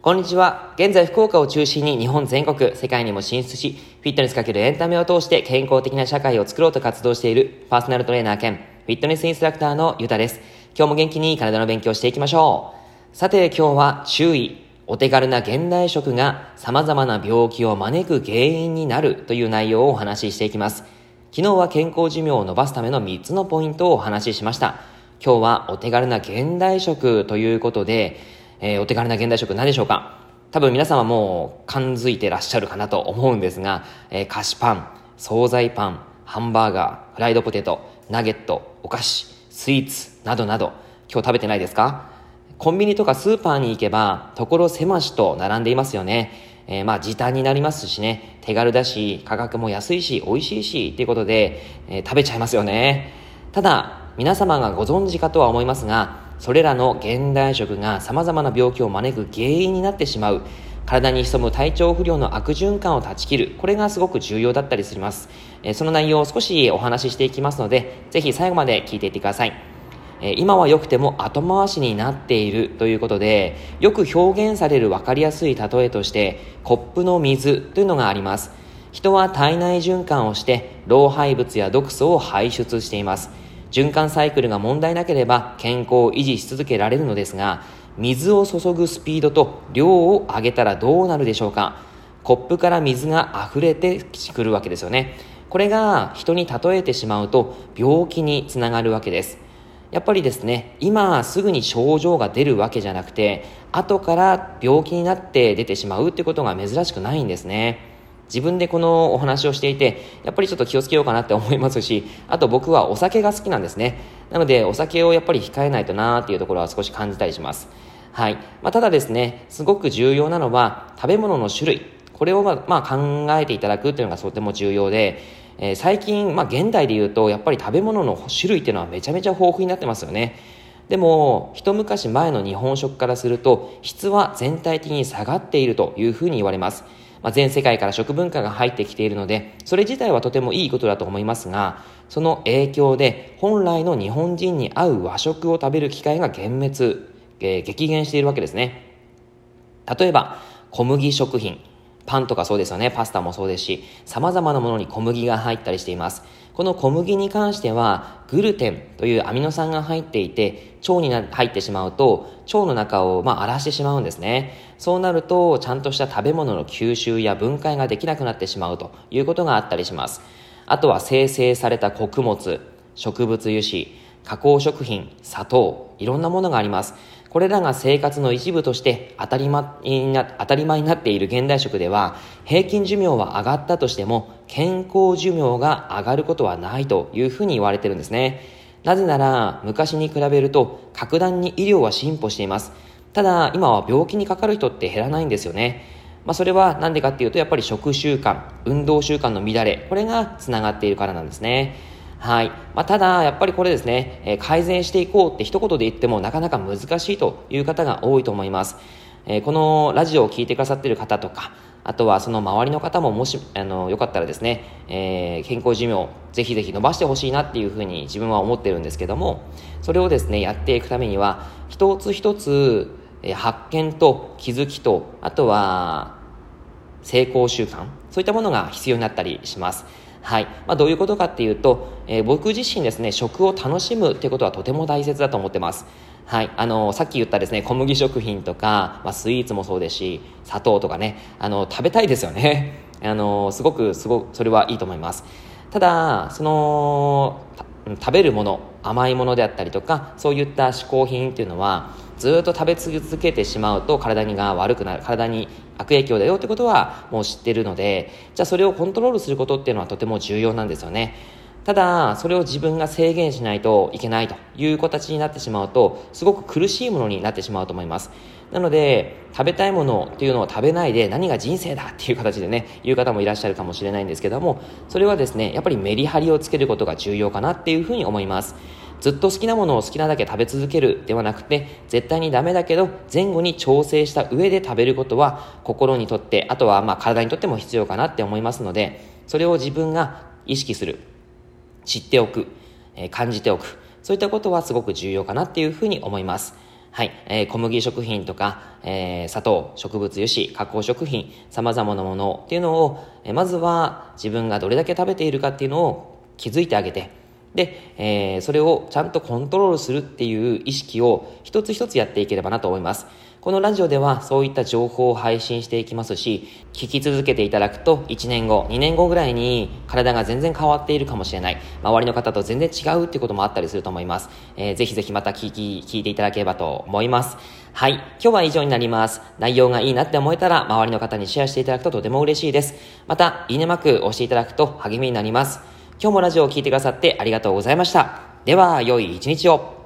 こんにちは。現在福岡を中心に日本全国、世界にも進出し、フィットネスかけるエンタメを通して健康的な社会を作ろうと活動しているパーソナルトレーナー兼フィットネスインストラクターのゆたです。今日も元気に体の勉強していきましょう。さて今日は注意。お手軽な現代食が様々な病気を招く原因になるという内容をお話ししていきます。昨日は健康寿命を伸ばすための3つのポイントをお話ししました。今日はお手軽な現代食ということで、えー、お手軽な現代食何でしょうか？多分皆様もう感づいてらっしゃるかなと思うんですが、えー、菓子パン、惣菜パン、ハンバーガー、フライドポテト、ナゲット、お菓子、スイーツなどなど、今日食べてないですか？コンビニとかスーパーに行けば、所狭しと並んでいますよね。えー、まあ時短になりますしね、手軽だし、価格も安いし、美味しいし、ということで、えー、食べちゃいますよね。ただ、皆様がご存知かとは思いますが、それらの現代食が様々な病気を招く原因になってしまう。体に潜む体調不良の悪循環を断ち切る。これがすごく重要だったりします、えその内容を少しお話ししていきますのでぜひ最後まで聞いていってください。え今は良くても後回しになっているということでよく表現される分かりやすい例えとしてコップの水というのがあります人は体内循環をして老廃物や毒素を排出しています循環サイクルが問題なければ健康を維持し続けられるのですが、水を注ぐスピードと量を上げたらどうなるでしょうかコップから水が溢れてくるわけですよね。これが人に例えてしまうと病気につながるわけです。やっぱりですね、今すぐに症状が出るわけじゃなくて、後から病気になって出てしまうってことが珍しくないんですね。自分でこのお話をしていて、やっぱりちょっと気をつけようかなって思いますし、あと僕はお酒が好きなんですね。なので、お酒をやっぱり控えないとなーっていうところは少し感じたりします。はい。まあ、ただですね、すごく重要なのは、食べ物の種類。これをまあ考えていただくっていうのがとても重要で、えー、最近、まあ、現代で言うと、やっぱり食べ物の種類っていうのはめちゃめちゃ豊富になってますよね。でも、一昔前の日本食からすると、質は全体的に下がっているというふうに言われます。まあ、全世界から食文化が入ってきているので、それ自体はとてもいいことだと思いますが、その影響で本来の日本人に合う和食を食べる機会が幻滅、えー、激減しているわけですね。例えば、小麦食品、パンとかそうですよね。パスタもそうですし、様々なものに小麦が入ったりしています。この小麦に関しては、グルテンというアミノ酸が入っていて、腸に入ってしまうと、腸の中を、まあ、荒らしてしまうんですね。そうなると、ちゃんとした食べ物の吸収や分解ができなくなってしまうということがあったりします。あとは生成された穀物、植物油脂、加工食品、砂糖、いろんなものがあります。これらが生活の一部として当たり前にな当たり前になっている現代食では、平均寿命は上がったとしても、健康寿命が上がることはないというふうに言われてるんですね。なぜなら、昔に比べると、格段に医療は進歩しています。ただ、今は病気にかかる人って減らないんですよね。まあ、それは何でかっていうと、やっぱり食習慣、運動習慣の乱れ、これが繋がっているからなんですね。はい。まあ、ただ、やっぱりこれですね、え、改善していこうって一言で言ってもなかなか難しいという方が多いと思います。え、このラジオを聴いてくださっている方とか、あとはその周りの方ももし、あの、よかったらですね、えー、健康寿命、ぜひぜひ伸ばしてほしいなっていうふうに自分は思ってるんですけども、それをですね、やっていくためには、一つ一つ、えー、発見と気づきと、あとは、成功習慣、そういったものが必要になったりします。はい。まあ、どういうことかっていうと、えー、僕自身ですね、食を楽しむっていうことはとても大切だと思ってます。はい。あの、さっき言ったですね、小麦食品とか、まあ、スイーツもそうですし、砂糖とかね、あの、食べたいですよね。あの、すごく、すごく、それはいいと思います。ただ、その、食べるもの、甘いものであったりとか、そういった嗜好品っていうのは、ずっと食べ続けてしまうと体にが悪くなる、体に悪影響だよってことはもう知ってるので、じゃあそれをコントロールすることっていうのはとても重要なんですよね。ただ、それを自分が制限しないといけないという形になってしまうと、すごく苦しいものになってしまうと思います。なので、食べたいものっていうのを食べないで何が人生だっていう形でね、言う方もいらっしゃるかもしれないんですけども、それはですね、やっぱりメリハリをつけることが重要かなっていうふうに思います。ずっと好きなものを好きなだけ食べ続けるではなくて、絶対にダメだけど、前後に調整した上で食べることは、心にとって、あとはまあ体にとっても必要かなって思いますので、それを自分が意識する、知っておく、え感じておく。そういったことはすごく重要かなっていうふうに思います。はい。えー、小麦食品とか、えー、砂糖、植物油脂、加工食品、様々なものっていうのを、えー、まずは自分がどれだけ食べているかっていうのを気づいてあげて、で、えー、それをちゃんとコントロールするっていう意識を一つ一つやっていければなと思います。このラジオではそういった情報を配信していきますし、聞き続けていただくと1年後、2年後ぐらいに体が全然変わっているかもしれない。周りの方と全然違うっていうこともあったりすると思います。えー、ぜひぜひまた聞き、聞いていただければと思います。はい。今日は以上になります。内容がいいなって思えたら、周りの方にシェアしていただくととても嬉しいです。また、いいねマーク押していただくと励みになります。今日もラジオを聴いてくださってありがとうございました。では、良い一日を。